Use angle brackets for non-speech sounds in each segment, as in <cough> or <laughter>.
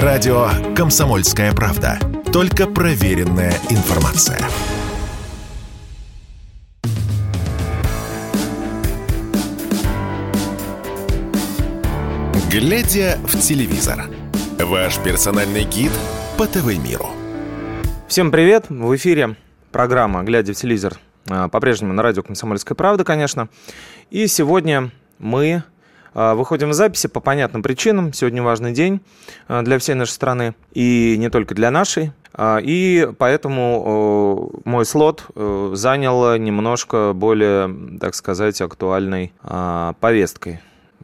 Радио «Комсомольская правда». Только проверенная информация. Глядя в телевизор. Ваш персональный гид по ТВ-миру. Всем привет! В эфире программа «Глядя в телевизор». А, по-прежнему на радио «Комсомольская правда», конечно. И сегодня мы выходим в записи по понятным причинам. Сегодня важный день а, для всей нашей страны и не только для нашей. И поэтому мой слот занял немножко более, так сказать, актуальной повесткой.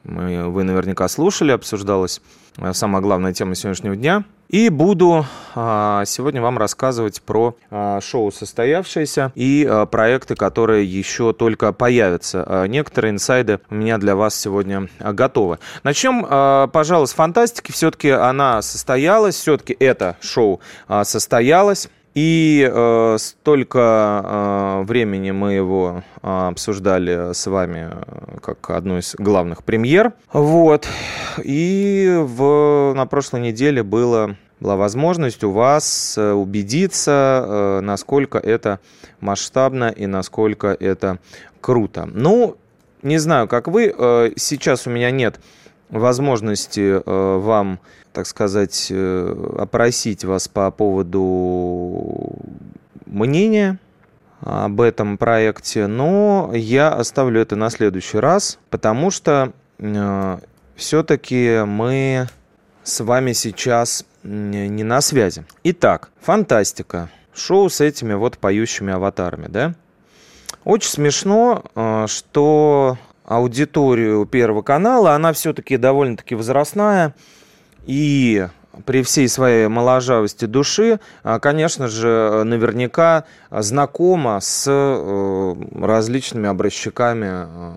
Вы наверняка слушали, обсуждалась э, самая главная тема сегодняшнего дня – и буду а, сегодня вам рассказывать про а, шоу состоявшееся и а, проекты, которые еще только появятся. Некоторые инсайды у меня для вас сегодня готовы. Начнем, пожалуй, с фантастики. Все-таки она состоялась, все-таки это шоу состоялось. И э, столько э, времени мы его э, обсуждали с вами э, как одну из главных премьер. Вот. И в, на прошлой неделе было, была возможность у вас э, убедиться, э, насколько это масштабно и насколько это круто. Ну, не знаю, как вы. Э, сейчас у меня нет возможности э, вам так сказать, э, опросить вас по поводу мнения об этом проекте, но я оставлю это на следующий раз, потому что э, все-таки мы с вами сейчас не на связи. Итак, фантастика. Шоу с этими вот поющими аватарами, да? Очень смешно, э, что аудиторию Первого канала, она все-таки довольно-таки возрастная, и при всей своей моложавости души, а, конечно же, наверняка знакома с э, различными образчиками э,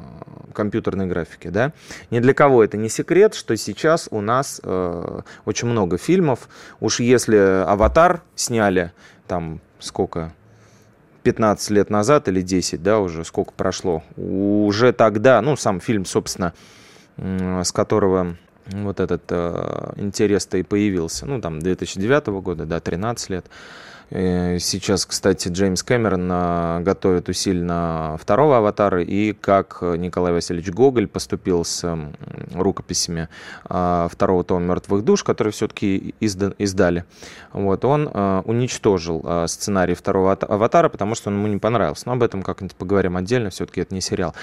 компьютерной графики. Да? Ни для кого это не секрет, что сейчас у нас э, очень много фильмов. Уж если «Аватар» сняли, там сколько, 15 лет назад или 10, да, уже сколько прошло, уже тогда, ну, сам фильм, собственно, с которого вот этот э, интерес-то и появился. Ну, там, 2009 года, да, 13 лет. Э, сейчас, кстати, Джеймс Кэмерон э, готовит усиленно второго аватара, и как Николай Васильевич Гоголь поступил с рукописями э, второго тома «Мертвых душ», которые все-таки издали, вот, он уничтожил сценарий второго аватара, потому что он ему не понравился. Но об этом как-нибудь поговорим отдельно, все-таки это не сериал.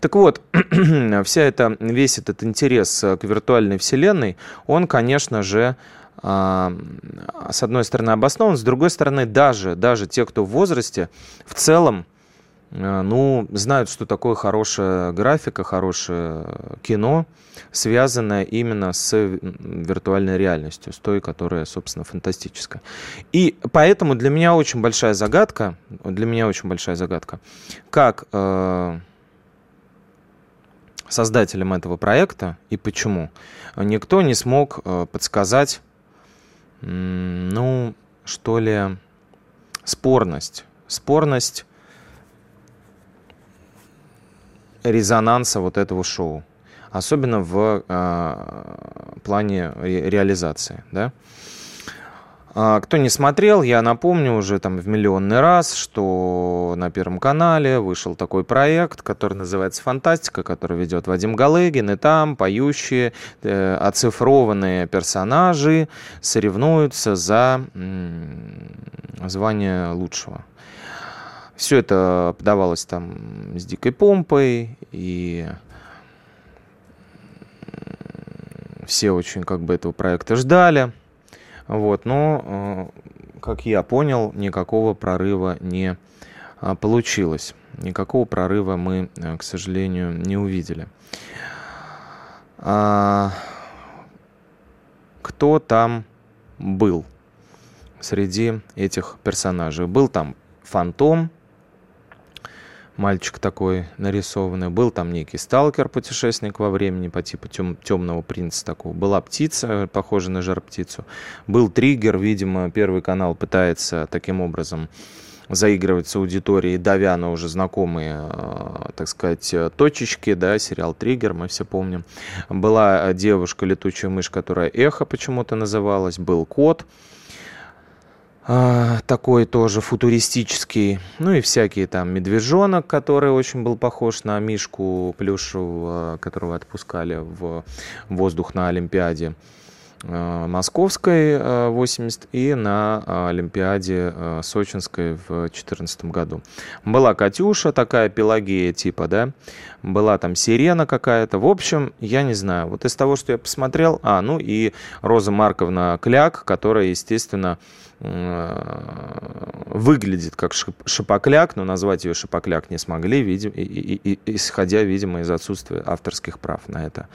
Так вот, <clears throat> вся эта, весь этот интерес к виртуальной вселенной, он, конечно же, с одной стороны, обоснован, с другой стороны, даже, даже те, кто в возрасте, в целом, э, ну, знают, что такое хорошая графика, хорошее кино, связанное именно с виртуальной реальностью, с той, которая, собственно, фантастическая. И поэтому для меня очень большая загадка, для меня очень большая загадка, как э, создателям этого проекта и почему никто не смог э, подсказать ну, что ли, спорность. Спорность резонанса вот этого шоу. Особенно в э, плане реализации, да. А, кто не смотрел, я напомню уже там в миллионный раз, что на Первом канале вышел такой проект, который называется «Фантастика», который ведет Вадим Галыгин, и там поющие, э, оцифрованные персонажи соревнуются за звание лучшего. Все это подавалось там с дикой помпой, и все очень как бы этого проекта ждали. Вот, но, э, как я понял, никакого прорыва не а, получилось. Никакого прорыва мы, э, к сожалению, не увидели. А, кто там был среди этих персонажей? Был там Фантом, мальчик такой нарисованный. Был там некий сталкер, путешественник во времени по типу тем, темного принца такого. Была птица, похожая на жар птицу. Был триггер, видимо, первый канал пытается таким образом заигрывать с аудиторией, давя на уже знакомые, так сказать, точечки, да, сериал «Триггер», мы все помним. Была девушка, летучая мышь, которая «Эхо» почему-то называлась, был «Кот», а, такой тоже футуристический. Ну и всякие там медвежонок, который очень был похож на Мишку плюшевого, которого отпускали в воздух на Олимпиаде. Э, московской 80 э, и на э, Олимпиаде Сочинской в 2014 году. Была Катюша, такая Пелагея типа, да, была там Сирена какая-то. В общем, я не знаю. Вот из того, что я посмотрел, а, ну и Роза Марковна Кляк, которая, естественно, выглядит как шипокляк, но назвать ее шипокляк не смогли, видим, исходя, видимо, из отсутствия авторских прав на это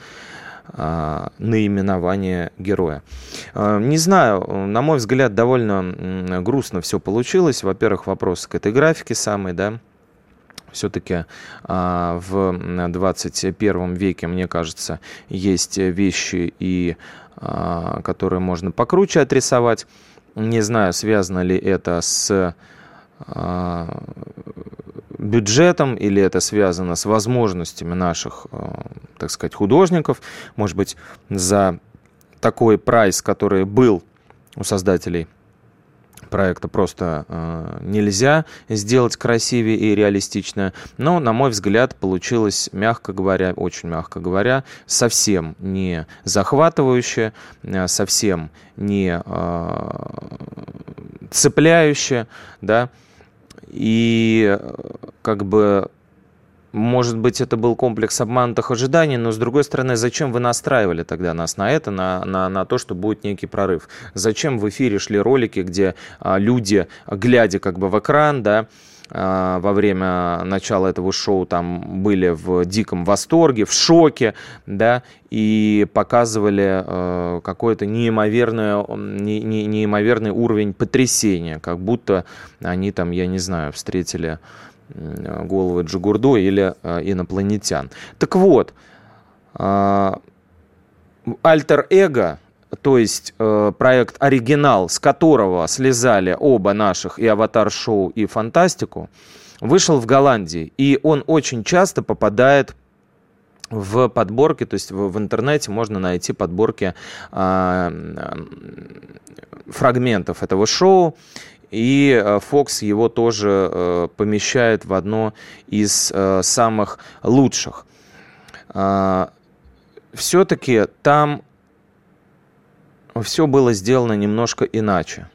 наименование героя. А, не знаю, на мой взгляд, довольно грустно все получилось. Во-первых, вопрос к этой графике самой, да, все-таки а, в 21 веке, мне кажется, есть вещи, и, которые можно покруче отрисовать. Не знаю, связано ли это с бюджетом или это связано с возможностями наших, э, так сказать, художников. Может быть, за такой прайс, который был у создателей проекта просто э, нельзя сделать красивее и реалистично. Но, на мой взгляд, получилось, мягко говоря, очень мягко говоря, совсем не захватывающе, э, совсем не э, цепляюще, да, и э, как бы может быть, это был комплекс обманутых ожиданий, но, с другой стороны, зачем вы настраивали тогда нас на это, на, на, на то, что будет некий прорыв? Зачем в эфире шли ролики, где а, люди, глядя как бы в экран, да, во время начала этого шоу там были в диком восторге, в шоке, да, и показывали э, какой-то неимоверный, не, не, неимоверный уровень потрясения, как будто они там, я не знаю, встретили головы Джигурду или э, инопланетян. Так вот, э, альтер-эго то есть э, проект оригинал, с которого слезали оба наших и аватар-шоу, и фантастику, вышел в Голландии. И он очень часто попадает в подборке, то есть в, в интернете можно найти подборки э, фрагментов этого шоу. И э, Fox его тоже э, помещает в одно из э, самых лучших. Э, все-таки там все было сделано немножко иначе.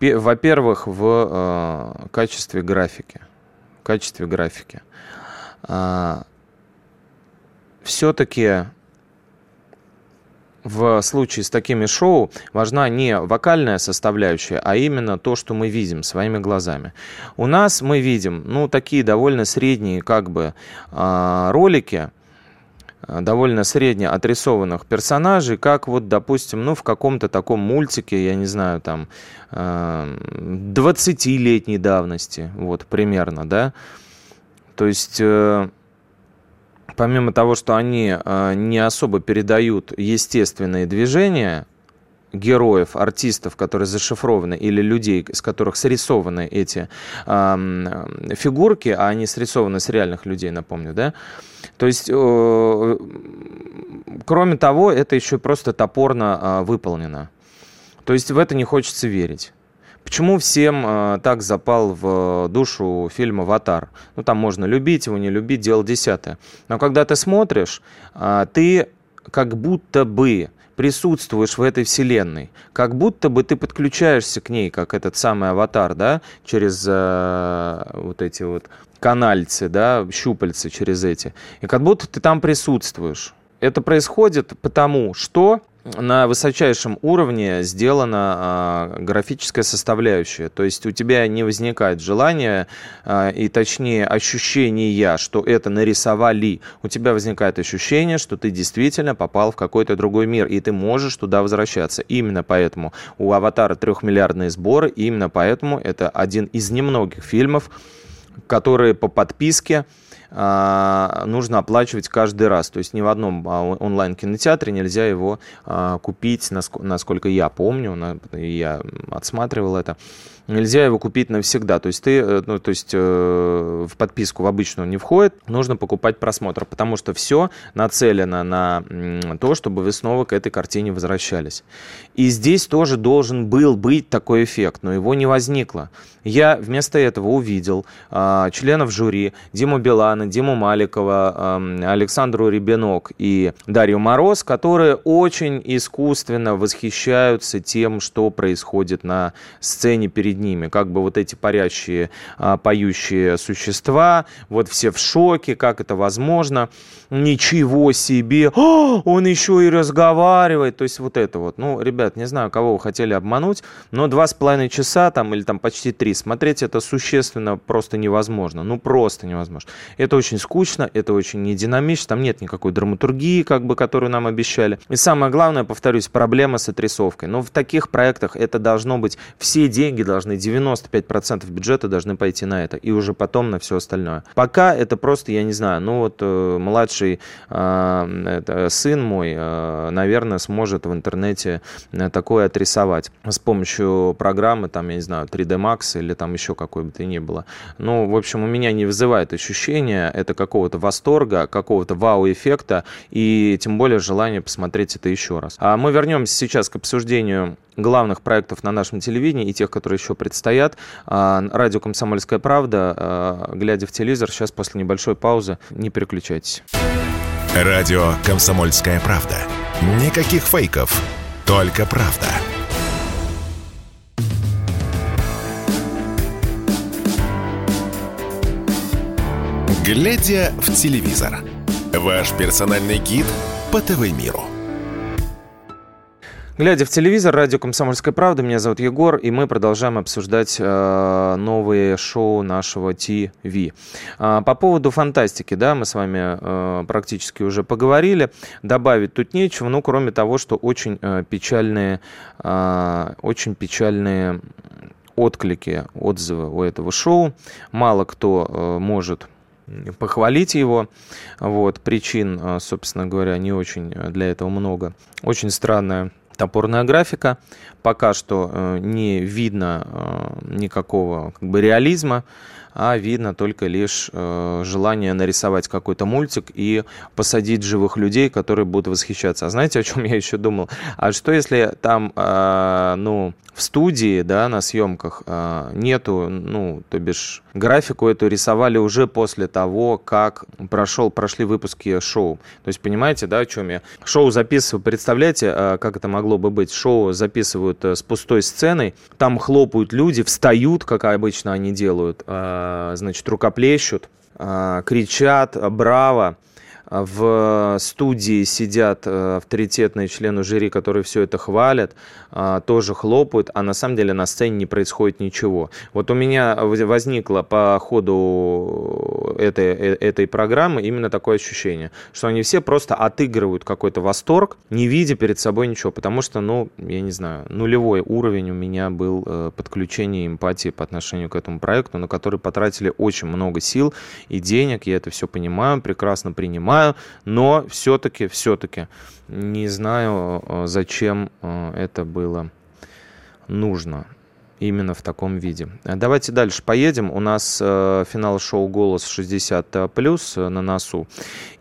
Во-первых, в э, качестве графики. В качестве графики. Э, Все-таки в случае с такими шоу важна не вокальная составляющая, а именно то, что мы видим своими глазами. У нас мы видим, ну, такие довольно средние, как бы, э, ролики, довольно средне отрисованных персонажей, как вот, допустим, ну, в каком-то таком мультике, я не знаю, там, 20-летней э, давности, вот, примерно, да. То есть, э, помимо того, что они не особо передают естественные движения, героев, артистов, которые зашифрованы, или людей, с которых срисованы эти э, фигурки, а они срисованы с реальных людей, напомню, да. То есть, э, кроме того, это еще просто топорно э, выполнено. То есть в это не хочется верить. Почему всем э, так запал в душу фильм «Аватар»? Ну, там можно любить его, не любить, дело десятое. Но когда ты смотришь, э, ты как будто бы присутствуешь в этой вселенной, как будто бы ты подключаешься к ней, как этот самый аватар, да, через э, вот эти вот канальцы, да, щупальцы через эти, и как будто ты там присутствуешь. Это происходит потому, что на высочайшем уровне сделана э, графическая составляющая. То есть у тебя не возникает желания э, и точнее ощущения, что это нарисовали. У тебя возникает ощущение, что ты действительно попал в какой-то другой мир, и ты можешь туда возвращаться. Именно поэтому у «Аватара» трехмиллиардные сборы, именно поэтому это один из немногих фильмов, которые по подписке нужно оплачивать каждый раз. То есть ни в одном а, онлайн-кинотеатре нельзя его а, купить, насколько я помню, я отсматривал это нельзя его купить навсегда. То есть ты, э, ну, то есть э, в подписку в обычную не входит, нужно покупать просмотр, потому что все нацелено на то, чтобы вы снова к этой картине возвращались. И здесь тоже должен был быть такой эффект, но его не возникло. Я вместо этого увидел э, членов жюри Диму Билана, Диму Маликова, э, Александру Ребенок и Дарью Мороз, которые очень искусственно восхищаются тем, что происходит на сцене перед ними, как бы вот эти парящие, а, поющие существа, вот все в шоке, как это возможно, ничего себе, О, он еще и разговаривает, то есть вот это вот. Ну, ребят, не знаю, кого вы хотели обмануть, но два с половиной часа там или там почти три смотреть это существенно просто невозможно, ну просто невозможно. Это очень скучно, это очень не динамично, там нет никакой драматургии, как бы, которую нам обещали. И самое главное, повторюсь, проблема с отрисовкой. Но в таких проектах это должно быть, все деньги должны должны, 95% бюджета должны пойти на это, и уже потом на все остальное. Пока это просто, я не знаю, ну вот э, младший э, это, сын мой, э, наверное, сможет в интернете э, такое отрисовать с помощью программы, там, я не знаю, 3D Max или там еще какой бы то ни было. Ну, в общем, у меня не вызывает ощущения это какого-то восторга, какого-то вау-эффекта, и тем более желание посмотреть это еще раз. А мы вернемся сейчас к обсуждению главных проектов на нашем телевидении и тех, которые еще предстоят. А, радио «Комсомольская правда», а, глядя в телевизор, сейчас после небольшой паузы, не переключайтесь. Радио «Комсомольская правда». Никаких фейков, только правда. Глядя в телевизор. Ваш персональный гид по ТВ-миру. Глядя в телевизор, радио «Комсомольская правда», меня зовут Егор, и мы продолжаем обсуждать э, новые шоу нашего ТВ. Э, по поводу фантастики, да, мы с вами э, практически уже поговорили. Добавить тут нечего, ну, кроме того, что очень э, печальные, э, очень печальные отклики, отзывы у этого шоу. Мало кто э, может похвалить его. Вот, причин, э, собственно говоря, не очень для этого много. Очень странная топорная графика. Пока что э, не видно э, никакого как бы, реализма а видно только лишь э, желание нарисовать какой-то мультик и посадить живых людей, которые будут восхищаться. А знаете, о чем я еще думал? А что если там, э, ну, в студии, да, на съемках э, нету, ну, то бишь графику эту рисовали уже после того, как прошел, прошли выпуски шоу. То есть, понимаете, да, о чем я? Шоу записываю, представляете, как это могло бы быть? Шоу записывают с пустой сценой, там хлопают люди, встают, как обычно они делают, значит, рукоплещут, э, кричат «Браво!», в студии сидят э, авторитетные члены жюри, которые все это хвалят, а, тоже хлопают, а на самом деле на сцене не происходит ничего. Вот у меня возникло по ходу этой, э, этой программы именно такое ощущение, что они все просто отыгрывают какой-то восторг, не видя перед собой ничего, потому что, ну, я не знаю, нулевой уровень у меня был э, подключение эмпатии по отношению к этому проекту, на который потратили очень много сил и денег, я это все понимаю, прекрасно принимаю, понимаю, но все-таки, все-таки не знаю, э, зачем э, это было нужно именно в таком виде. Давайте дальше поедем. У нас э, финал шоу «Голос 60 плюс» на носу.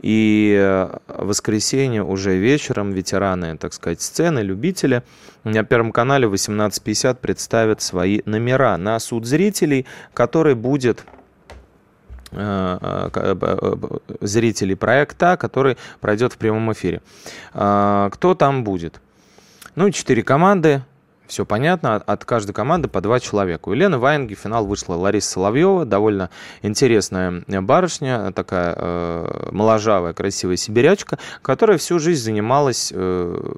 И э, воскресенье уже вечером ветераны, так сказать, сцены, любители на Первом канале 18.50 представят свои номера на суд зрителей, который будет Э, э, э, зрителей проекта, который пройдет в прямом эфире. Кто там будет? Ну, четыре команды, все понятно, от каждой команды по два человека. У Елены Ваенги в финал вышла Лариса Соловьева, довольно интересная барышня, такая э, моложавая, красивая сибирячка, которая всю жизнь занималась э,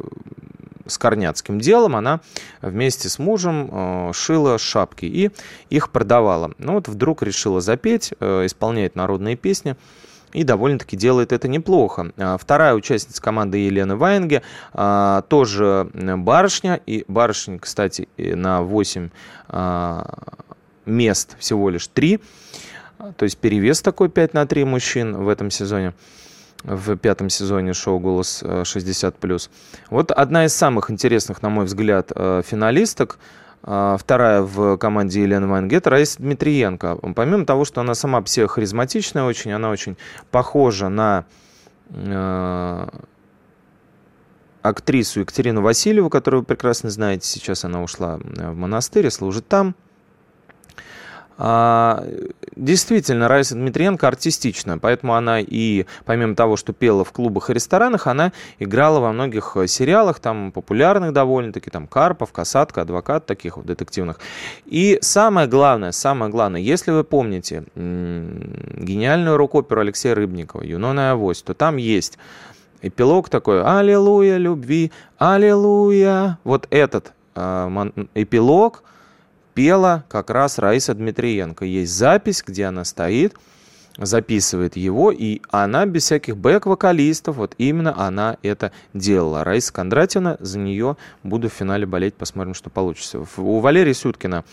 с корняцким делом, она вместе с мужем э, шила шапки и их продавала. Ну вот вдруг решила запеть, э, исполняет народные песни и довольно-таки делает это неплохо. А вторая участница команды Елена Ваенге, а, тоже барышня, и барышня, кстати, на 8 а, мест всего лишь 3. То есть перевес такой 5 на 3 мужчин в этом сезоне в пятом сезоне шоу «Голос 60+.» Вот одна из самых интересных, на мой взгляд, финалисток – а, вторая в команде Елены Вангет, Раиса Дмитриенко. Помимо того, что она сама психохаризматичная очень, она очень похожа на э, актрису Екатерину Васильеву, которую вы прекрасно знаете. Сейчас она ушла в монастырь служит там. А, действительно, Раиса Дмитриенко артистичная, поэтому она и, помимо того, что пела в клубах и ресторанах, она играла во многих э, сериалах, там, популярных довольно-таки, там, Карпов, Касатка, Адвокат, таких вот детективных. И самое главное, самое главное, если вы помните гениальную рок-оперу Алексея Рыбникова «Юнона Авось», то там есть эпилог такой «Аллилуйя любви, аллилуйя». Вот этот э, эпилог – пела как раз Раиса Дмитриенко. Есть запись, где она стоит, записывает его, и она без всяких бэк-вокалистов, вот именно она это делала. Раиса Кондратьевна, за нее буду в финале болеть, посмотрим, что получится. У Валерии Сюткина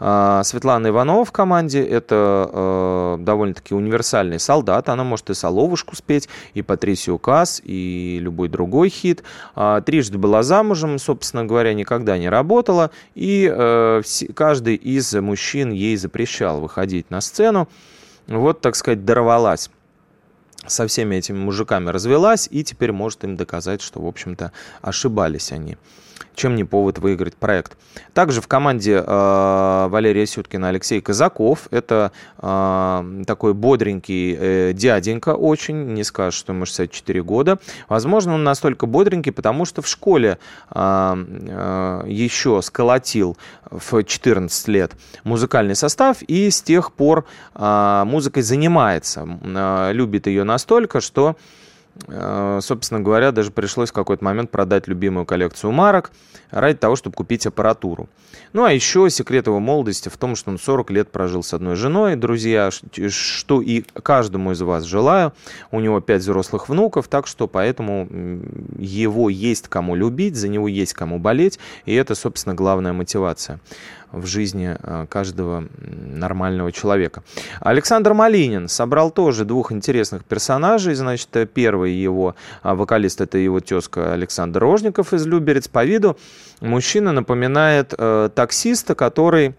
а, Светлана Иванова в команде, это э, довольно-таки универсальный солдат, она может и «Соловушку» спеть, и «Патрисию Касс», и любой другой хит. А, трижды была замужем, собственно говоря, никогда не работала, и каждый из мужчин ей запрещал выходить на сцену. Вот, так сказать, дорвалась со всеми этими мужиками развелась и теперь может им доказать, что, в общем-то, ошибались они чем не повод выиграть проект. Также в команде э, Валерия Сюткина Алексей Казаков. Это э, такой бодренький э, дяденька очень, не скажешь, что ему 64 года. Возможно, он настолько бодренький, потому что в школе э, э, еще сколотил в 14 лет музыкальный состав и с тех пор э, музыкой занимается. Э, любит ее настолько, что Э, собственно говоря, даже пришлось в какой-то момент продать любимую коллекцию марок ради того, чтобы купить аппаратуру. Ну, а еще секрет его молодости в том, что он 40 лет прожил с одной женой, друзья, что и каждому из вас желаю. У него 5 взрослых внуков, так что поэтому его есть кому любить, за него есть кому болеть, и это, собственно, главная мотивация в жизни э, каждого нормального человека. Александр Малинин собрал тоже двух интересных персонажей. Значит, первый его а, вокалист, это его тезка Александр Рожников из Люберец. По виду мужчина напоминает э, таксиста, который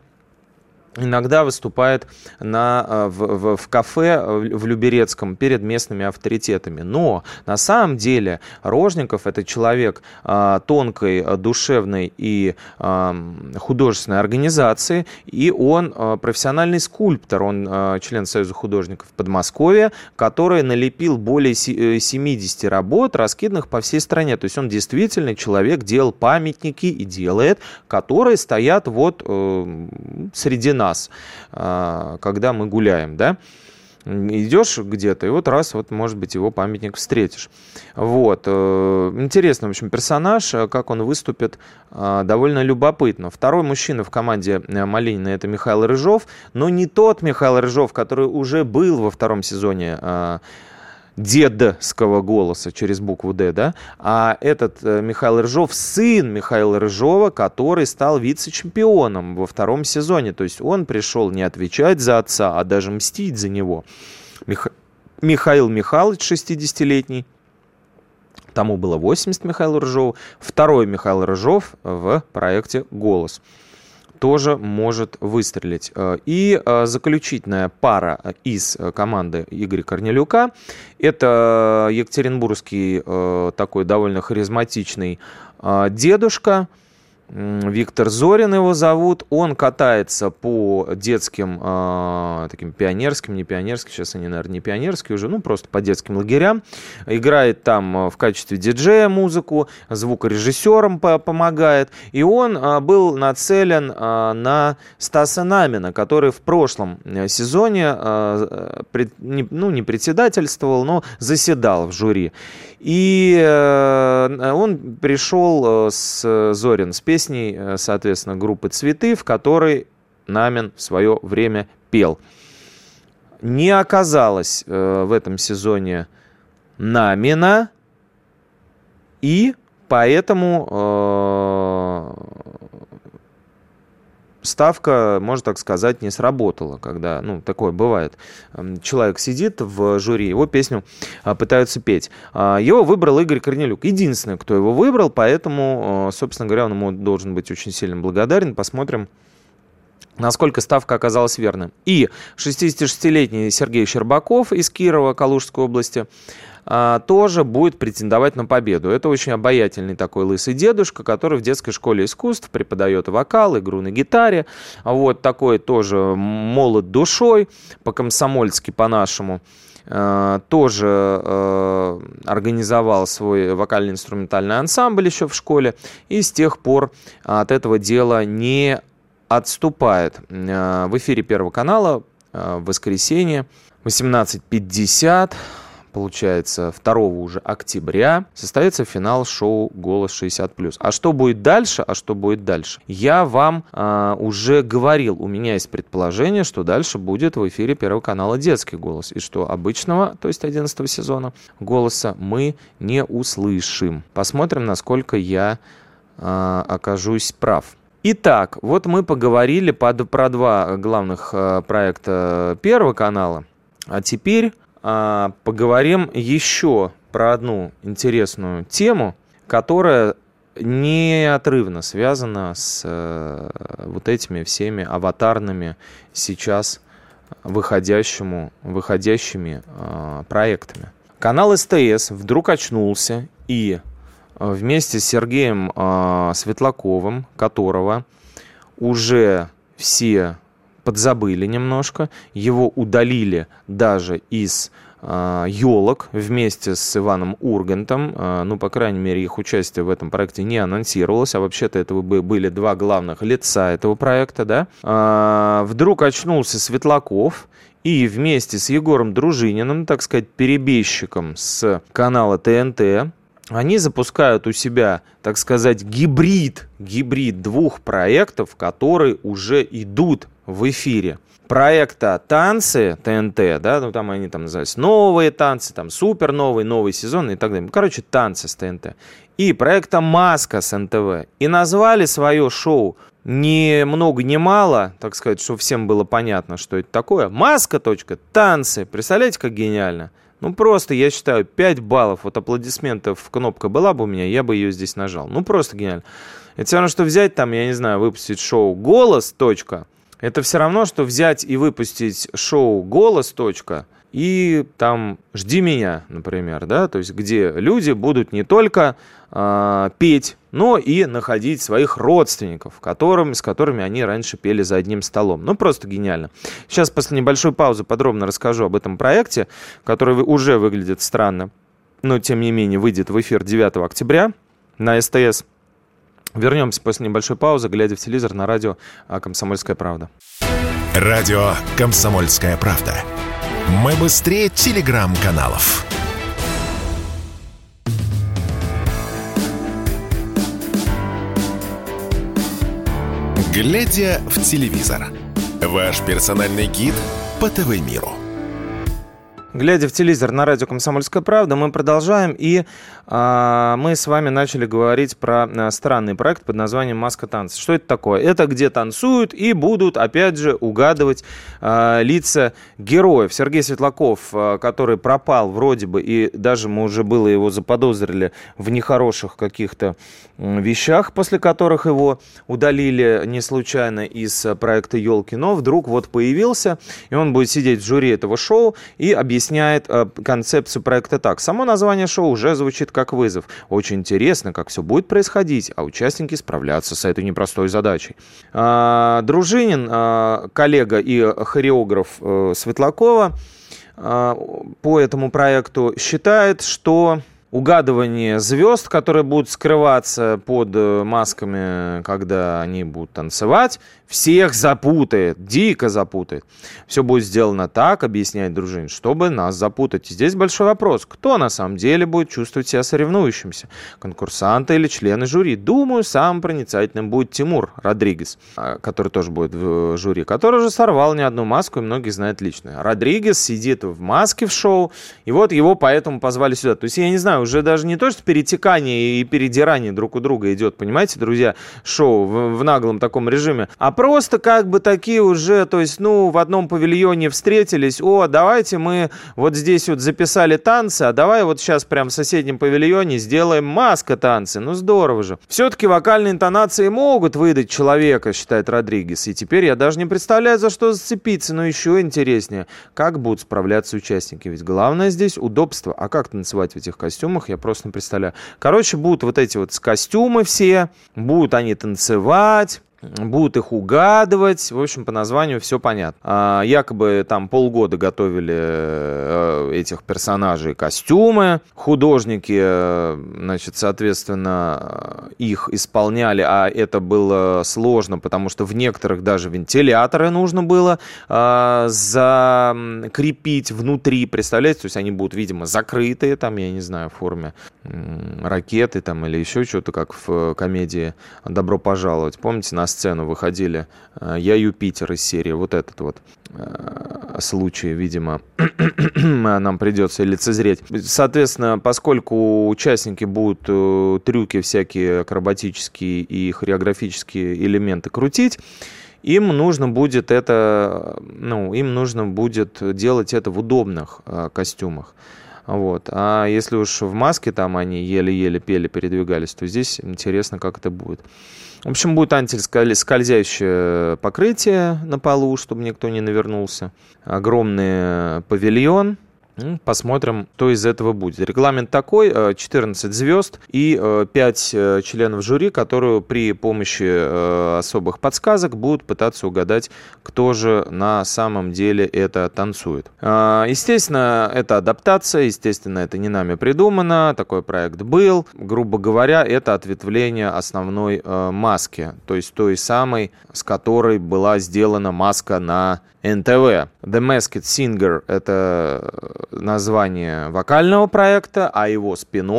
иногда выступает на, э, в, в, в кафе в Люберецком перед местными авторитетами. Но на самом деле Рожников это человек а, тонкой, душевной и а, художественной организации, и он а, профессиональный скульптор, он а, член Союза художников Подмосковья, который налепил более 70 э, работ, раскиданных по всей стране. То есть он действительно человек делал памятники и делает, которые стоят вот э, среди нас, а, когда мы гуляем, да, идешь где-то, и вот раз, вот, может быть, его памятник встретишь. Вот. Э, интересный, в общем, персонаж, а как он выступит, а, довольно любопытно. Второй мужчина в команде э, Малинина – это Михаил Рыжов, но не тот Михаил Рыжов, который уже был во втором сезоне дедского голоса через букву «Д», да, а этот э, Михаил Рыжов, сын Михаила Рыжова, который стал вице-чемпионом во втором сезоне. То есть он пришел не отвечать за отца, а даже мстить за него. Мих... Михаил Михайлович, 60-летний, тому было 80 Михаилу Рыжову, второй Михаил Рыжов в проекте «Голос» тоже может выстрелить. Э, и э, заключительная пара из команды Игоря Корнелюка – это Екатеринбургский э, такой довольно харизматичный дедушка – Виктор Зорин его зовут. Он катается по детским, э, таким пионерским, не пионерским, сейчас они, наверное, не пионерские уже, ну, просто по детским лагерям. Играет там а, в качестве диджея музыку, звукорежиссером помогает. И он э, был нацелен э, на Стаса Намина, который в прошлом э, сезоне, э, пред, не, ну, не председательствовал, но заседал в жюри. И э, он пришел э, с Зорин с песней, э, соответственно, группы «Цветы», в которой Намин в свое время пел. Не оказалось в этом сезоне Намина, и поэтому ставка, можно так сказать, не сработала, когда, ну, такое бывает. Человек сидит в жюри, его песню а, пытаются петь. А, его выбрал Игорь Корнелюк. Единственный, кто его выбрал, поэтому, а, собственно говоря, он ему должен быть очень сильно благодарен. Посмотрим, насколько ставка оказалась верной. И 66-летний Сергей Щербаков из Кирова, Калужской области, тоже будет претендовать на победу. Это очень обаятельный такой лысый дедушка, который в детской школе искусств преподает вокал, игру на гитаре. Вот такой тоже молод душой, по-комсомольски, по-нашему а, тоже э, организовал свой вокально-инструментальный ансамбль еще в школе и с тех пор от этого дела не отступает. В эфире Первого канала в воскресенье 18.50 получается, 2 уже октября состоится финал шоу «Голос 60+.» А что будет дальше? А что будет дальше? Я вам э, уже говорил, у меня есть предположение, что дальше будет в эфире Первого канала «Детский голос», и что обычного, то есть 11 сезона голоса мы не услышим. Посмотрим, насколько я э, окажусь прав. Итак, вот мы поговорили под, про два главных э, проекта Первого канала. А теперь поговорим еще про одну интересную тему, которая неотрывно связана с э, вот этими всеми аватарными сейчас выходящему, выходящими э, проектами. Канал СТС вдруг очнулся и вместе с Сергеем э, Светлаковым, которого уже все подзабыли немножко, его удалили даже из э, елок вместе с Иваном Ургантом. Э, ну, по крайней мере, их участие в этом проекте не анонсировалось, а вообще-то это были два главных лица этого проекта, да. Э, вдруг очнулся Светлаков, и вместе с Егором Дружининым, так сказать, перебежчиком с канала ТНТ, они запускают у себя, так сказать, гибрид, гибрид двух проектов, которые уже идут в эфире. Проекта «Танцы» ТНТ, да, ну там они там называются «Новые танцы», там «Супер новый», «Новый сезон» и так далее. Короче, «Танцы» с ТНТ. И проекта «Маска» с НТВ. И назвали свое шоу ни много ни мало, так сказать, чтобы всем было понятно, что это такое. Маска. Танцы. Представляете, как гениально? Ну, просто, я считаю, 5 баллов, вот аплодисментов кнопка была бы у меня, я бы ее здесь нажал. Ну, просто гениально. Это все равно, что взять там, я не знаю, выпустить шоу «Голос», точка. Это все равно, что взять и выпустить шоу «Голос», точка, и там «Жди меня», например, да, то есть где люди будут не только э, петь, но и находить своих родственников, которым, с которыми они раньше пели за одним столом. Ну, просто гениально. Сейчас после небольшой паузы подробно расскажу об этом проекте, который уже выглядит странно, но тем не менее выйдет в эфир 9 октября на СТС. Вернемся после небольшой паузы, глядя в телевизор на радио «Комсомольская правда». Радио «Комсомольская правда». Мы быстрее телеграм-каналов. Глядя в телевизор. Ваш персональный гид по ТВ-миру. Глядя в телевизор на радио «Комсомольская правда», мы продолжаем. И э, мы с вами начали говорить про э, странный проект под названием «Маска танца». Что это такое? Это где танцуют и будут, опять же, угадывать э, лица героев. Сергей Светлаков, который пропал вроде бы, и даже мы уже было его заподозрили в нехороших каких-то вещах, после которых его удалили не случайно из проекта «Елки», но вдруг вот появился, и он будет сидеть в жюри этого шоу и объяснять объясняет э, концепцию проекта так. Само название шоу уже звучит как вызов. Очень интересно, как все будет происходить, а участники справляться с этой непростой задачей. А, Дружинин, а, коллега и хореограф э, Светлакова, а, по этому проекту считает, что угадывание звезд, которые будут скрываться под э, масками, когда они будут танцевать, всех запутает, дико запутает. Все будет сделано так, объясняет дружин, чтобы нас запутать. И здесь большой вопрос, кто на самом деле будет чувствовать себя соревнующимся? Конкурсанты или члены жюри? Думаю, самым проницательным будет Тимур Родригес, а, который тоже будет в э, жюри, который уже сорвал не одну маску и многие знают лично. Родригес сидит в маске в шоу, и вот его поэтому позвали сюда. То есть я не знаю, знаю, уже даже не то, что перетекание и передирание друг у друга идет, понимаете, друзья, шоу в, в наглом таком режиме, а просто как бы такие уже, то есть, ну, в одном павильоне встретились, о, давайте мы вот здесь вот записали танцы, а давай вот сейчас прям в соседнем павильоне сделаем маска танцы, ну, здорово же. Все-таки вокальные интонации могут выдать человека, считает Родригес, и теперь я даже не представляю, за что зацепиться, но еще интереснее, как будут справляться участники, ведь главное здесь удобство, а как танцевать в этих костюмах, я просто не представляю. Короче, будут вот эти вот костюмы все, будут они танцевать, будут их угадывать. В общем, по названию все понятно. А, якобы там полгода готовили э, этих персонажей костюмы. Художники, э, значит, соответственно, их исполняли, а это было сложно, потому что в некоторых даже вентиляторы нужно было э, закрепить внутри, представляете? То есть они будут, видимо, закрытые, там, я не знаю, в форме ракеты там или еще что-то, как в комедии «Добро пожаловать». Помните, на сцену выходили э, «Я Юпитер» из серии, вот этот вот э, случай, видимо, <clears throat> нам придется лицезреть. Соответственно, поскольку участники будут э, трюки всякие акробатические и хореографические элементы крутить, им нужно будет это, ну, им нужно будет делать это в удобных костюмах. Вот. А если уж в маске там они еле-еле пели, передвигались, то здесь интересно, как это будет. В общем, будет антискользящее покрытие на полу, чтобы никто не навернулся. Огромный павильон, Посмотрим, что из этого будет. Регламент такой, 14 э, звезд и 5 э, э, членов жюри, которые при помощи особых подсказок будут пытаться угадать, кто же на самом деле это танцует. Естественно, это адаптация, естественно, это не нами придумано, такой проект был. Грубо говоря, это ответвление основной маски, то есть той самой, с которой была сделана маска на НТВ. The Masked Singer — это название вокального проекта, а его спин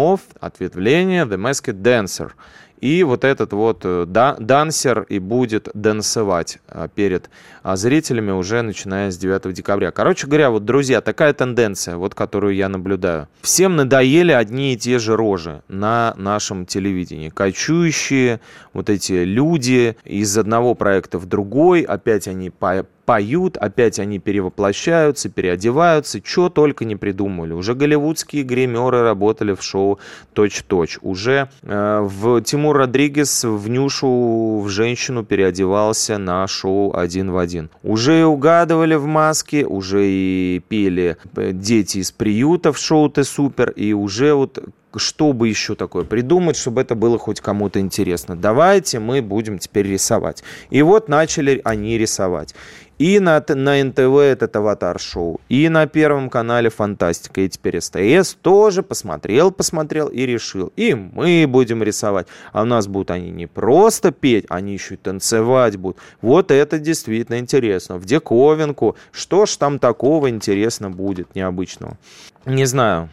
ответвление The Masked Dancer — и вот этот вот э, да, дансер и будет дансовать а, перед а, зрителями уже начиная с 9 декабря. Короче говоря, вот, друзья, такая тенденция, вот которую я наблюдаю. Всем надоели одни и те же рожи на нашем телевидении. Кочующие вот эти люди из одного проекта в другой, опять они по поют, опять они перевоплощаются, переодеваются, что только не придумали. Уже голливудские гримеры работали в шоу точь-точь. Уже э, в Тимур Родригес в Нюшу, в женщину переодевался на шоу «Один в один». Уже и угадывали в маске, уже и пели э, дети из приюта в шоу «Ты супер», и уже вот что бы еще такое придумать, чтобы это было хоть кому-то интересно. Давайте мы будем теперь рисовать. И вот начали они рисовать. И на, на НТВ этот аватар-шоу, и на Первом канале Фантастика, и теперь СТС тоже посмотрел, посмотрел и решил. И мы будем рисовать. А у нас будут они не просто петь, они еще и танцевать будут. Вот это действительно интересно. В диковинку. Что ж там такого интересно будет, необычного? Не знаю.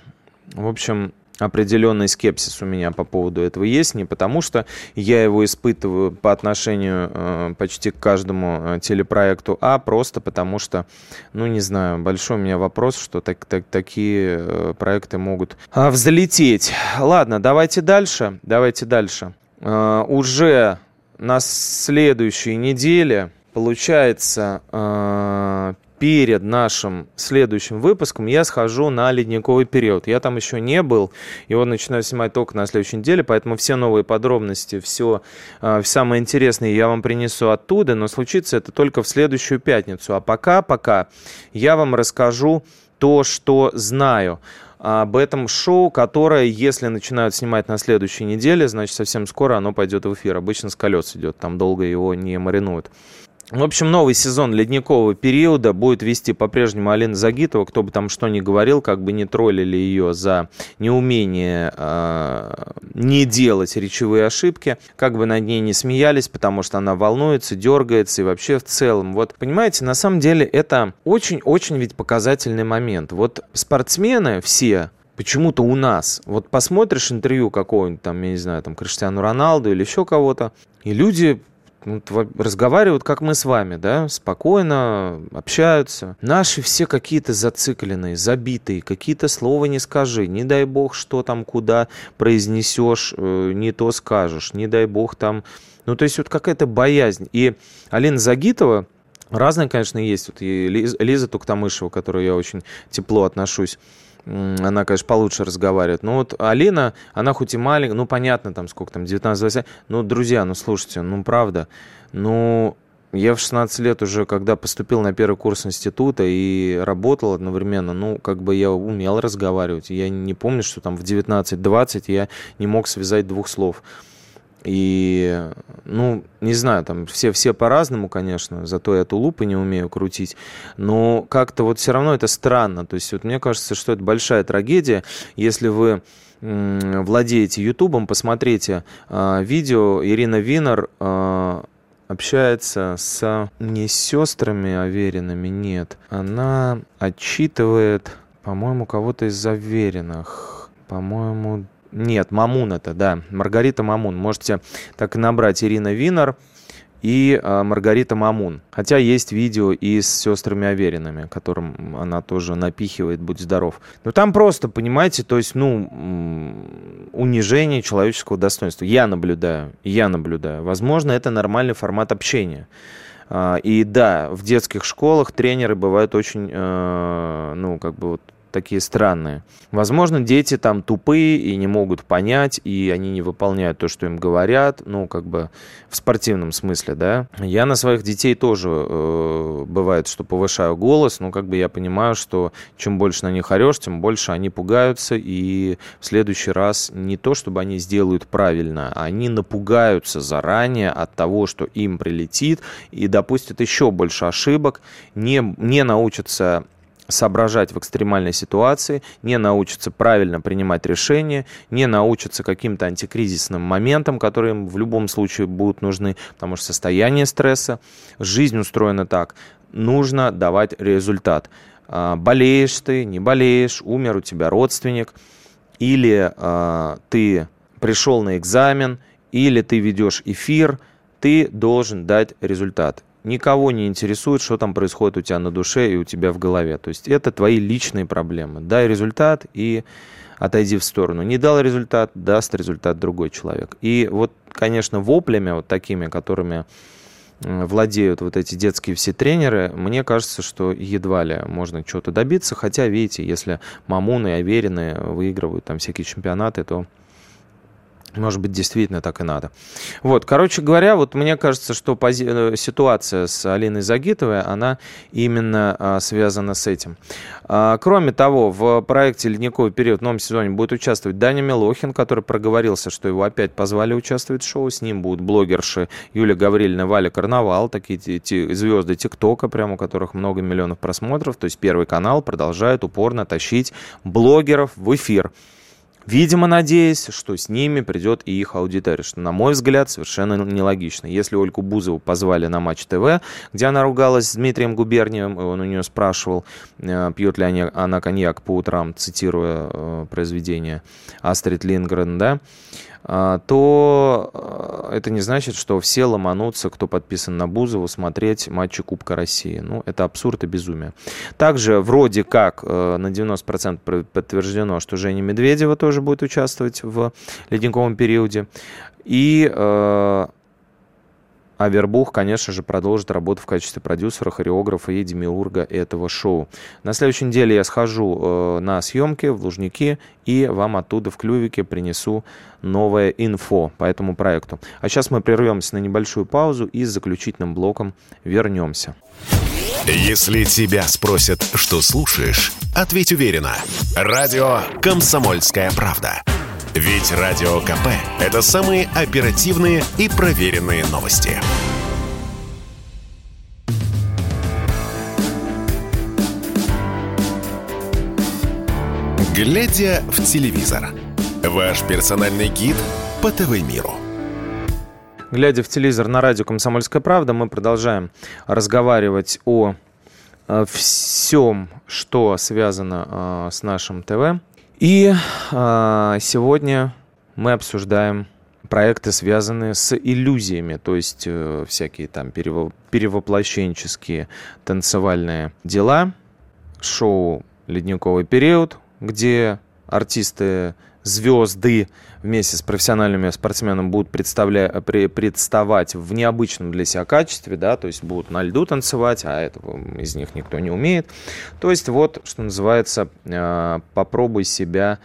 В общем, определенный скепсис у меня по поводу этого есть, не потому что я его испытываю по отношению э, почти к каждому э, телепроекту, а просто потому что, ну не знаю, большой у меня вопрос, что так, так, такие э, проекты могут э, взлететь. Ладно, давайте дальше, давайте дальше. Уже на следующей неделе получается перед нашим следующим выпуском я схожу на ледниковый период. Я там еще не был, его начинаю снимать только на следующей неделе, поэтому все новые подробности, все, э, самое интересное я вам принесу оттуда, но случится это только в следующую пятницу. А пока, пока я вам расскажу то, что знаю об этом шоу, которое, если начинают снимать на следующей неделе, значит, совсем скоро оно пойдет в эфир. Обычно с колес идет, там долго его не маринуют. В общем, новый сезон ледникового периода будет вести по-прежнему Алина Загитова. Кто бы там что ни говорил, как бы не троллили ее за неумение э, не делать речевые ошибки, как бы над ней не смеялись, потому что она волнуется, дергается и вообще в целом. Вот, понимаете, на самом деле это очень-очень ведь показательный момент. Вот спортсмены все, почему-то у нас, вот посмотришь интервью какого-нибудь там, я не знаю, там, Криштиану Роналду или еще кого-то, и люди ну, разговаривают, как мы с вами, да, спокойно общаются. Наши все какие-то зацикленные, забитые, какие-то слова не скажи, не дай бог, что там куда произнесешь, э, не то скажешь, не дай бог там... Ну, то есть вот какая-то боязнь. И Алина Загитова, разные, конечно, есть. Вот и Лиза Туктамышева, к которой я очень тепло отношусь, она, конечно, получше разговаривает. Но вот Алина, она хоть и маленькая, ну, понятно, там, сколько там, 19-20, ну, друзья, ну, слушайте, ну, правда, ну, я в 16 лет уже, когда поступил на первый курс института и работал одновременно, ну, как бы я умел разговаривать. Я не помню, что там в 19-20 я не мог связать двух слов. И, ну, не знаю, там все, все по-разному, конечно, зато я тулупы не умею крутить, но как-то вот все равно это странно. То есть вот мне кажется, что это большая трагедия, если вы владеете Ютубом, посмотрите э, видео Ирина Винер э, общается с не сестрами Аверинами, нет. Она отчитывает, по-моему, кого-то из Авериных. По-моему, нет, Мамун это, да. Маргарита Мамун. Можете так и набрать Ирина Винер и э, Маргарита Мамун. Хотя есть видео и с сестрами Аверинами, которым она тоже напихивает «Будь здоров». Но там просто, понимаете, то есть, ну, унижение человеческого достоинства. Я наблюдаю, я наблюдаю. Возможно, это нормальный формат общения. И да, в детских школах тренеры бывают очень, э, ну, как бы вот такие странные. Возможно, дети там тупые и не могут понять, и они не выполняют то, что им говорят, ну, как бы в спортивном смысле, да. Я на своих детей тоже, э, бывает, что повышаю голос, но как бы я понимаю, что чем больше на них орешь, тем больше они пугаются, и в следующий раз не то, чтобы они сделают правильно, а они напугаются заранее от того, что им прилетит, и допустят еще больше ошибок, не, не научатся соображать в экстремальной ситуации, не научатся правильно принимать решения, не научатся каким-то антикризисным моментам, которые им в любом случае будут нужны, потому что состояние стресса, жизнь устроена так, нужно давать результат. А, болеешь ты, не болеешь, умер у тебя родственник, или э, ты пришел на экзамен, или ты ведешь эфир, ты должен дать результат никого не интересует, что там происходит у тебя на душе и у тебя в голове. То есть это твои личные проблемы. Дай результат и отойди в сторону. Не дал результат, даст результат другой человек. И вот, конечно, воплями вот такими, которыми владеют вот эти детские все тренеры, мне кажется, что едва ли можно чего-то добиться. Хотя, видите, если Мамуны и Аверины выигрывают там всякие чемпионаты, то может быть, действительно так и надо. Вот, короче говоря, вот мне кажется, что пози- э, ситуация с Алиной Загитовой, она именно а, связана с этим. А, кроме того, в проекте «Ледниковый период» в новом сезоне будет участвовать Даня Милохин, который проговорился, что его опять позвали участвовать в шоу. С ним будут блогерши Юлия Гаврилина, Валя Карнавал, такие звезды ТикТока, прямо у которых много миллионов просмотров. То есть Первый канал продолжает упорно тащить блогеров в эфир. Видимо, надеясь, что с ними придет и их аудитория, что, на мой взгляд, совершенно нелогично. Если Ольгу Бузову позвали на Матч ТВ, где она ругалась с Дмитрием Губернием, и он у нее спрашивал, э, пьет ли она коньяк по утрам, цитируя э, произведение Астрид Лингрен, да, то а, это не значит, что все ломанутся, кто подписан на Бузову, смотреть матчи Кубка России. Ну, это абсурд и безумие. Также вроде как э, на 90% подтверждено, что Женя Медведева тоже будет участвовать в ледниковом периоде. И э, а Вербух, конечно же, продолжит работу в качестве продюсера, хореографа и демиурга этого шоу. На следующей неделе я схожу э, на съемки в Лужники и вам оттуда в клювике принесу новое инфо по этому проекту. А сейчас мы прервемся на небольшую паузу и с заключительным блоком вернемся. Если тебя спросят, что слушаешь, ответь уверенно. Радио «Комсомольская правда». Ведь Радио КП – это самые оперативные и проверенные новости. Глядя в телевизор. Ваш персональный гид по ТВ-миру. Глядя в телевизор на радио «Комсомольская правда», мы продолжаем разговаривать о э, всем, что связано э, с нашим ТВ. И э, сегодня мы обсуждаем проекты, связанные с иллюзиями, то есть э, всякие там перевоплощенческие танцевальные дела, шоу «Ледниковый период», где артисты звезды вместе с профессиональными спортсменами будут представля... представать в необычном для себя качестве, да, то есть будут на льду танцевать, а этого из них никто не умеет. То есть вот, что называется, э, попробуй себя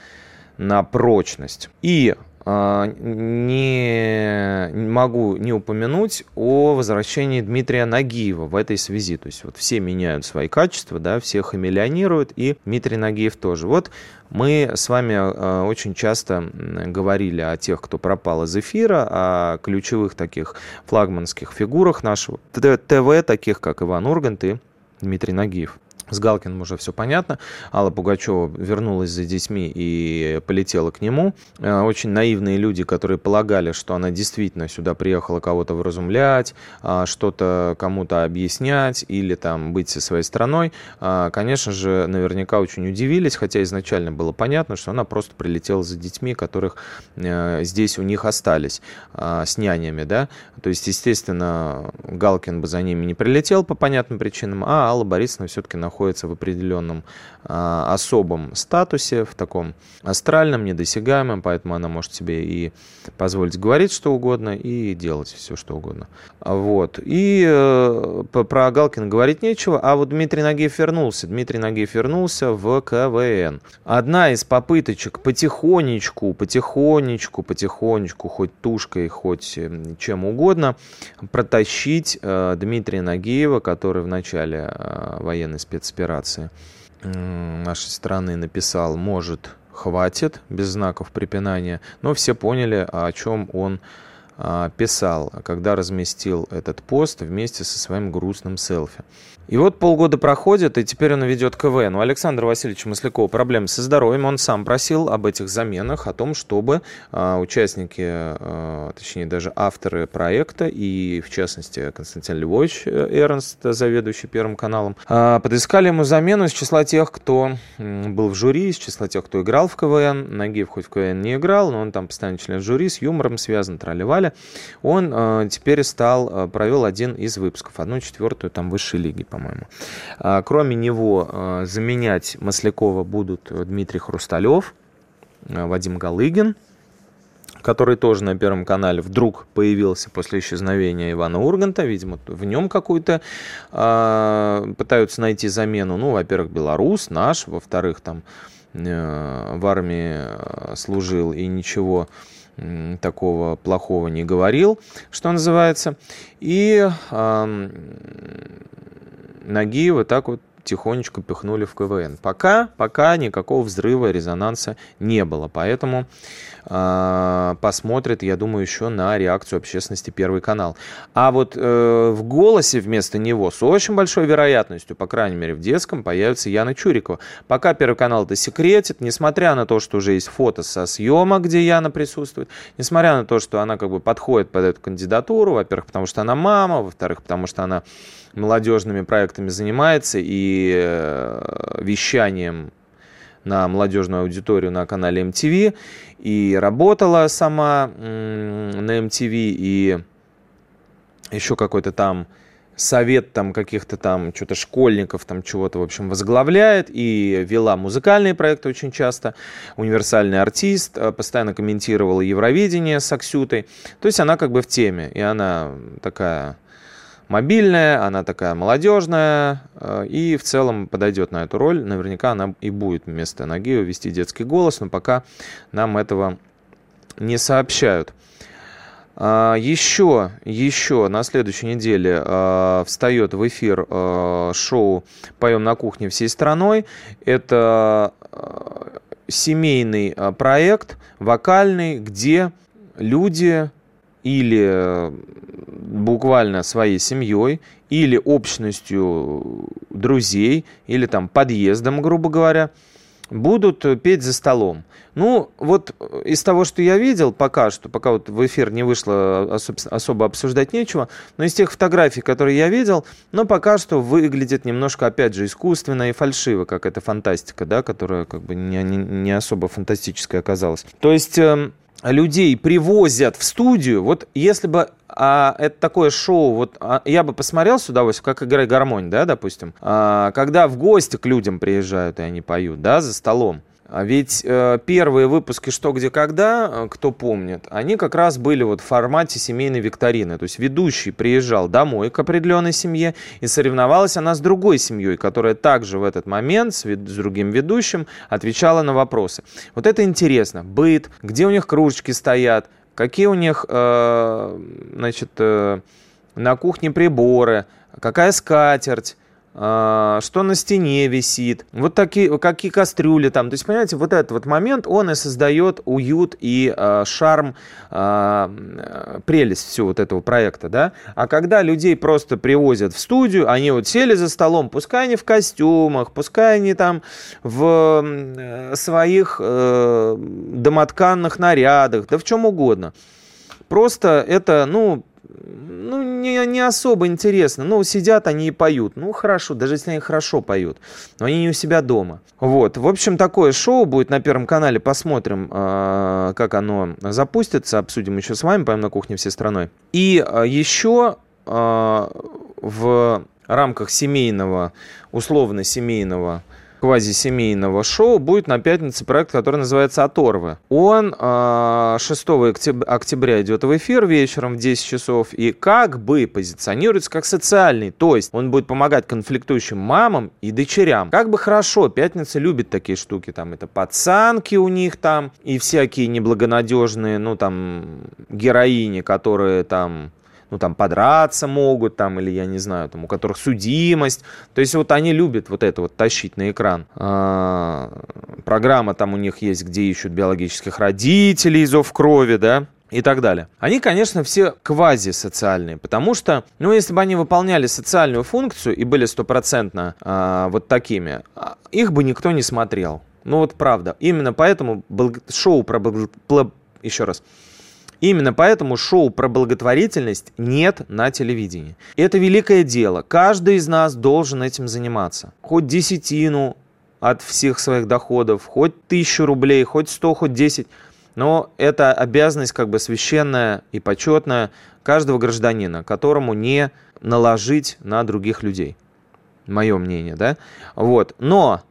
на прочность. И не могу не упомянуть о возвращении Дмитрия Нагиева в этой связи. То есть вот все меняют свои качества, да, всех хамелеонируют, и Дмитрий Нагиев тоже. Вот мы с вами а, очень часто говорили о тех, кто пропал из эфира, о ключевых таких флагманских фигурах нашего ТВ, таких как Иван Ургант и Дмитрий Нагиев. С Галкиным уже все понятно. Алла Пугачева вернулась за детьми и полетела к нему. Э, очень наивные люди, которые полагали, что она действительно сюда приехала кого-то вразумлять, а, что-то кому-то объяснять или там быть со своей страной, а, конечно же, наверняка очень удивились, хотя изначально было понятно, что она просто прилетела за детьми, которых э, здесь у них остались а, с нянями, да. То есть, естественно, Галкин бы за ними не прилетел по понятным причинам, а Алла Борисовна все-таки находится находится в определенном а, особом статусе, в таком астральном, недосягаемом, поэтому она может себе и позволить говорить что угодно и делать все что угодно. Вот. И э, про Галкина говорить нечего, а вот Дмитрий Нагиев вернулся. Дмитрий Нагиев вернулся в КВН. Одна из попыточек потихонечку, потихонечку, потихонечку, хоть тушкой, хоть э, чем угодно, протащить э, Дмитрия Нагиева, который в начале э, военной спец спецоперации нашей страны написал «может, хватит», без знаков препинания, но все поняли, о чем он а, писал, когда разместил этот пост вместе со своим грустным селфи. И вот полгода проходит, и теперь он ведет КВН. У Александра Васильевича Маслякова проблемы со здоровьем. Он сам просил об этих заменах, о том, чтобы э, участники, э, точнее даже авторы проекта, и в частности Константин Львович Эрнст, заведующий Первым каналом, э, подыскали ему замену из числа тех, кто был в жюри, из числа тех, кто играл в КВН. Нагиев хоть в КВН не играл, но он там постоянно член жюри, с юмором связан, тролливали. Он э, теперь стал, провел один из выпусков, одну четвертую там высшей лиги по-моему. А, кроме него а, заменять Маслякова будут Дмитрий Хрусталев, а, Вадим Галыгин, который тоже на Первом канале вдруг появился после исчезновения Ивана Урганта. Видимо, в нем какую-то э, пытаются найти замену. Ну, во-первых, белорус, наш, во-вторых, там э, в армии служил и ничего такого плохого не говорил, что называется. И э, Нагиева так вот тихонечко пихнули в КВН. Пока, пока никакого взрыва, резонанса не было. Поэтому э, посмотрит, я думаю, еще на реакцию общественности Первый канал. А вот э, в «Голосе» вместо него с очень большой вероятностью, по крайней мере в детском, появится Яна Чурикова. Пока Первый канал это секретит, несмотря на то, что уже есть фото со съемок, где Яна присутствует, несмотря на то, что она как бы подходит под эту кандидатуру, во-первых, потому что она мама, во-вторых, потому что она молодежными проектами занимается и э, вещанием на молодежную аудиторию на канале MTV, и работала сама на MTV, и еще какой-то там совет там каких-то там что-то школьников там чего-то в общем возглавляет и вела музыкальные проекты очень часто. Универсальный артист э, постоянно комментировала Евровидение с Аксютой. То есть она как бы в теме и она такая мобильная, она такая молодежная э, и в целом подойдет на эту роль. Наверняка она и будет вместо Нагиева вести детский голос, но пока нам этого не сообщают. Еще, еще на следующей неделе э, встает в эфир э, шоу «Поем на кухне всей страной». Это семейный проект, вокальный, где люди или буквально своей семьей или общностью друзей, или там подъездом, грубо говоря, будут петь за столом. Ну, вот из того, что я видел пока что, пока вот в эфир не вышло, особо обсуждать нечего, но из тех фотографий, которые я видел, ну, пока что выглядит немножко, опять же, искусственно и фальшиво, как эта фантастика, да, которая как бы не, не, не особо фантастическая оказалась. То есть... Эм, людей привозят в студию, вот если бы а это такое шоу, вот а, я бы посмотрел с удовольствием, как играет гармонь, да, допустим, а, когда в гости к людям приезжают и они поют, да, за столом. А ведь э, первые выпуски «Что, где, когда», э, кто помнит, они как раз были вот в формате семейной викторины. То есть ведущий приезжал домой к определенной семье, и соревновалась она с другой семьей, которая также в этот момент с, с другим ведущим отвечала на вопросы. Вот это интересно. Быт, где у них кружечки стоят, какие у них, э, значит, э, на кухне приборы, какая скатерть, что на стене висит, вот такие, какие кастрюли там. То есть, понимаете, вот этот вот момент, он и создает уют и э, шарм, э, прелесть всего вот этого проекта, да. А когда людей просто привозят в студию, они вот сели за столом, пускай они в костюмах, пускай они там в своих э, домотканных нарядах, да в чем угодно. Просто это, ну, ну, не, не особо интересно. Ну, сидят они и поют. Ну, хорошо, даже если они хорошо поют. Но они не у себя дома. Вот. В общем, такое шоу будет на Первом канале. Посмотрим, э, как оно запустится. Обсудим еще с вами, пойдем на кухне всей страной. И э, еще э, в рамках семейного, условно-семейного квазисемейного шоу будет на пятнице проект, который называется «Оторвы». Он 6 а, октября идет в эфир вечером в 10 часов и как бы позиционируется как социальный. То есть он будет помогать конфликтующим мамам и дочерям. Как бы хорошо, пятница любит такие штуки. Там это пацанки у них там и всякие неблагонадежные, ну там, героини, которые там ну, там, подраться могут, там, или, я не знаю, там, у которых судимость. То есть вот они любят вот это вот тащить на экран. А, программа там у них есть, где ищут биологических родителей, зов крови, да, и так далее. Они, конечно, все квазисоциальные, потому что, ну, если бы они выполняли социальную функцию и были стопроцентно э, вот такими, а, их бы никто не смотрел. Ну вот правда. Именно поэтому шоу про... Еще раз. Именно поэтому шоу про благотворительность нет на телевидении. Это великое дело. Каждый из нас должен этим заниматься. Хоть десятину от всех своих доходов, хоть тысячу рублей, хоть сто, хоть десять. Но это обязанность как бы священная и почетная каждого гражданина, которому не наложить на других людей. Мое мнение, да? Вот. Но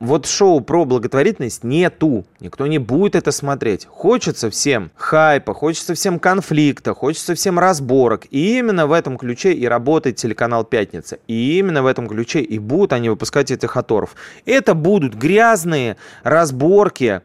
вот шоу про благотворительность нету. Никто не будет это смотреть. Хочется всем хайпа, хочется всем конфликта, хочется всем разборок. И именно в этом ключе и работает телеканал «Пятница». И именно в этом ключе и будут они выпускать этих оторов. Это будут грязные разборки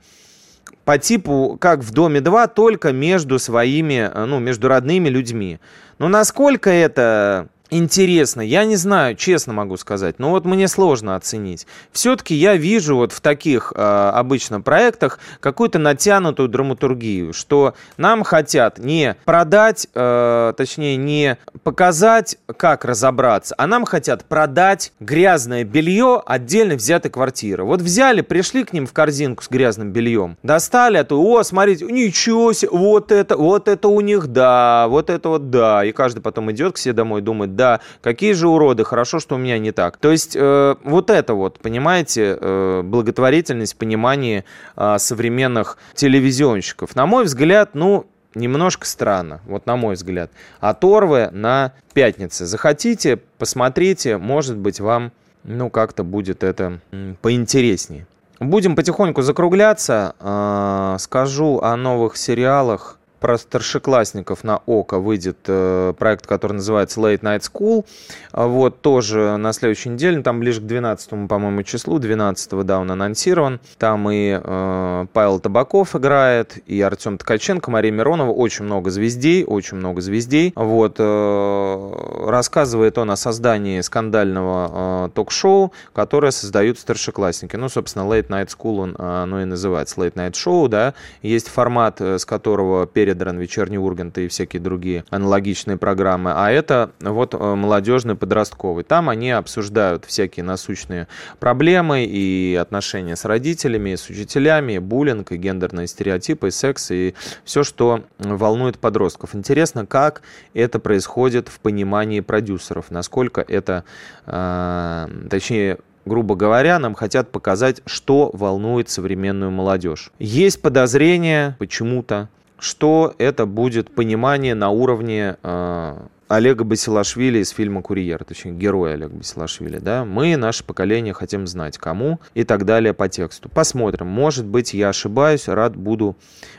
по типу, как в «Доме 2», только между своими, ну, между родными людьми. Но насколько это интересно. Я не знаю, честно могу сказать, но вот мне сложно оценить. Все-таки я вижу вот в таких э, обычно проектах какую-то натянутую драматургию, что нам хотят не продать, э, точнее не показать, как разобраться, а нам хотят продать грязное белье отдельно взятой квартиры. Вот взяли, пришли к ним в корзинку с грязным бельем, достали, а то, о, смотрите, ничего себе, вот это, вот это у них, да, вот это вот, да. И каждый потом идет к себе домой, думает, да, какие же уроды, хорошо, что у меня не так. То есть э, вот это вот, понимаете, э, благотворительность в понимании э, современных телевизионщиков. На мой взгляд, ну, немножко странно, вот на мой взгляд. Оторвы на пятнице. Захотите, посмотрите, может быть, вам, ну, как-то будет это поинтереснее. Будем потихоньку закругляться. Э, скажу о новых сериалах про старшеклассников на ОКО выйдет э, проект, который называется Late Night School. А вот, тоже на следующей неделе, там ближе к 12, по-моему, числу, 12 да, он анонсирован. Там и э, Павел Табаков играет, и Артем Ткаченко, Мария Миронова, очень много звездей, очень много звездей. Вот, э, рассказывает он о создании скандального э, ток-шоу, которое создают старшеклассники. Ну, собственно, Late Night School он, э, оно и называется, Late Night Show, да. Есть формат, э, с которого перед Федоран, Вечерний Ургант и всякие другие аналогичные программы, а это вот э, молодежный подростковый. Там они обсуждают всякие насущные проблемы и отношения с родителями, с учителями, буллинг, и гендерные стереотипы, и секс, и все, что волнует подростков. Интересно, как это происходит в понимании продюсеров, насколько это, э, точнее, грубо говоря, нам хотят показать, что волнует современную молодежь. Есть подозрение почему-то, что это будет понимание на уровне э, Олега Басилашвили из фильма «Курьер», точнее, героя Олега Басилашвили, да, мы, наше поколение, хотим знать, кому и так далее по тексту. Посмотрим. Может быть, я ошибаюсь, рад буду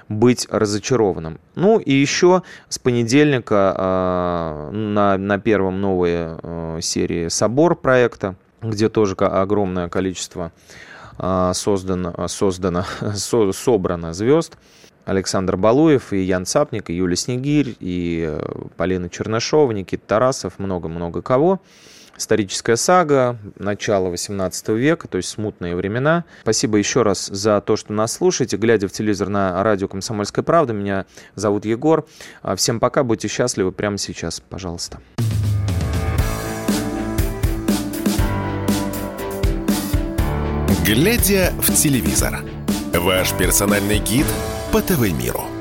быть разочарованным. Ну и еще с понедельника э, на, на первом новой э, серии «Собор» проекта, где тоже огромное количество э, создано, создано, <laughs> со, собрано звезд, Александр Балуев, и Ян Цапник, и Юлия Снегирь, и э, Полина Чернышова, Никита Тарасов, много-много кого. Историческая сага, начало 18 века, то есть смутные времена. Спасибо еще раз за то, что нас слушаете. Глядя в телевизор на радио «Комсомольская правда», меня зовут Егор. А, всем пока, будьте счастливы прямо сейчас, пожалуйста. Глядя в телевизор. Ваш персональный гид по ТВ-миру.